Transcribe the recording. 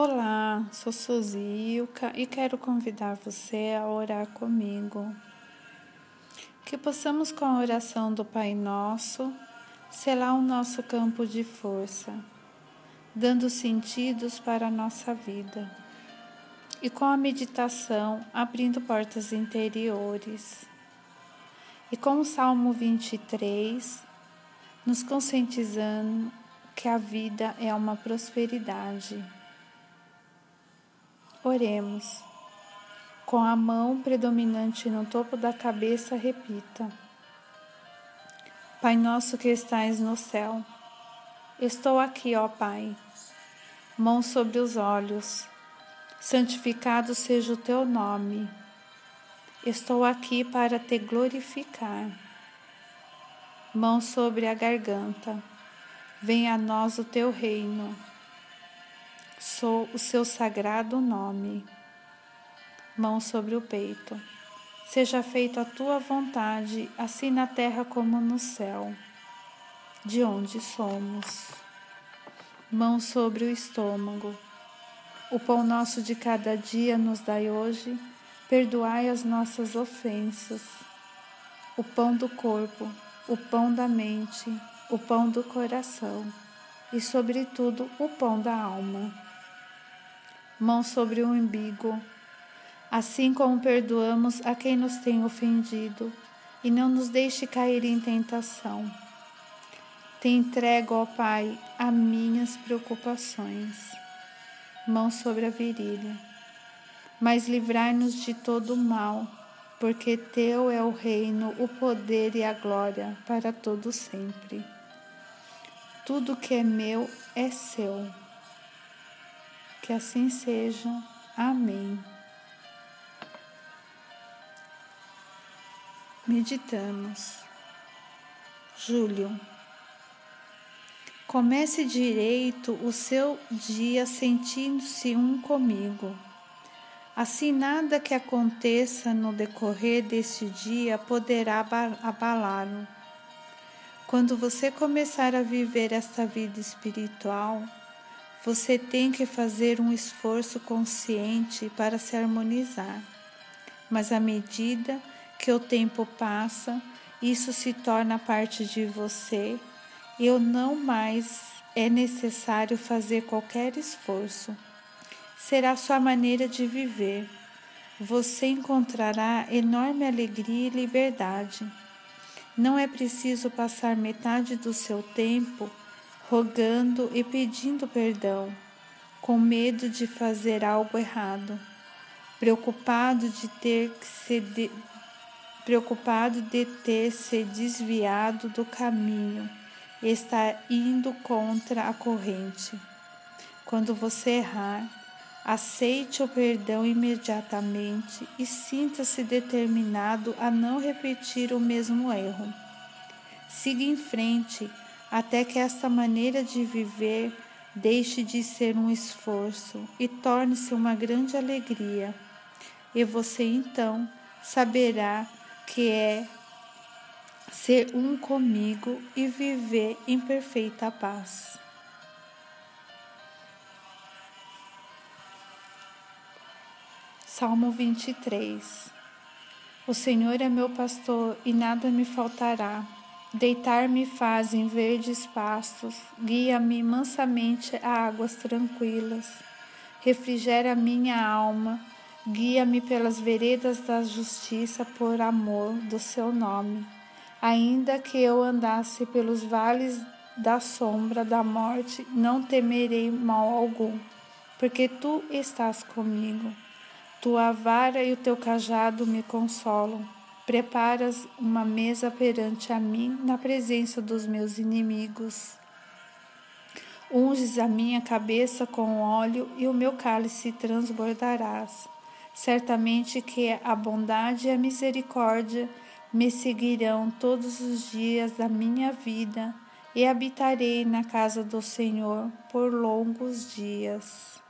Olá, sou Suzilka e quero convidar você a orar comigo. Que possamos, com a oração do Pai Nosso, selar o nosso campo de força, dando sentidos para a nossa vida. E com a meditação, abrindo portas interiores. E com o Salmo 23, nos conscientizando que a vida é uma prosperidade Oremos. Com a mão predominante no topo da cabeça, repita: Pai nosso que estais no céu, estou aqui, ó Pai, mão sobre os olhos, santificado seja o teu nome. Estou aqui para te glorificar. Mão sobre a garganta, venha a nós o teu reino sou o seu sagrado nome. Mão sobre o peito. Seja feita a tua vontade, assim na terra como no céu, de onde somos. Mão sobre o estômago. O pão nosso de cada dia nos dai hoje, perdoai as nossas ofensas. O pão do corpo, o pão da mente, o pão do coração e, sobretudo, o pão da alma mão sobre o umbigo, assim como perdoamos a quem nos tem ofendido, e não nos deixe cair em tentação. Te entrego, ó Pai, as minhas preocupações, mão sobre a virilha. Mas livrai-nos de todo o mal, porque Teu é o reino, o poder e a glória para todo sempre. Tudo que é meu é seu. Que assim seja. Amém. Meditamos. Júlio. Comece direito o seu dia sentindo-se um comigo. Assim, nada que aconteça no decorrer deste dia poderá abalá-lo. Quando você começar a viver esta vida espiritual, você tem que fazer um esforço consciente para se harmonizar. Mas à medida que o tempo passa, isso se torna parte de você e não mais é necessário fazer qualquer esforço. Será sua maneira de viver. Você encontrará enorme alegria e liberdade. Não é preciso passar metade do seu tempo rogando e pedindo perdão, com medo de fazer algo errado, preocupado de ter se de, preocupado de ter se desviado do caminho e estar indo contra a corrente. Quando você errar, aceite o perdão imediatamente e sinta-se determinado a não repetir o mesmo erro. Siga em frente até que esta maneira de viver deixe de ser um esforço e torne-se uma grande alegria. E você então saberá que é ser um comigo e viver em perfeita paz. Salmo 23 O Senhor é meu pastor e nada me faltará. Deitar-me faz em verdes pastos, guia-me mansamente a águas tranquilas. Refrigera minha alma, guia-me pelas veredas da justiça por amor do seu nome. Ainda que eu andasse pelos vales da sombra da morte, não temerei mal algum, porque tu estás comigo. Tua vara e o teu cajado me consolam. Preparas uma mesa perante a mim na presença dos meus inimigos. Unges a minha cabeça com óleo e o meu cálice transbordarás. Certamente que a bondade e a misericórdia me seguirão todos os dias da minha vida e habitarei na casa do Senhor por longos dias.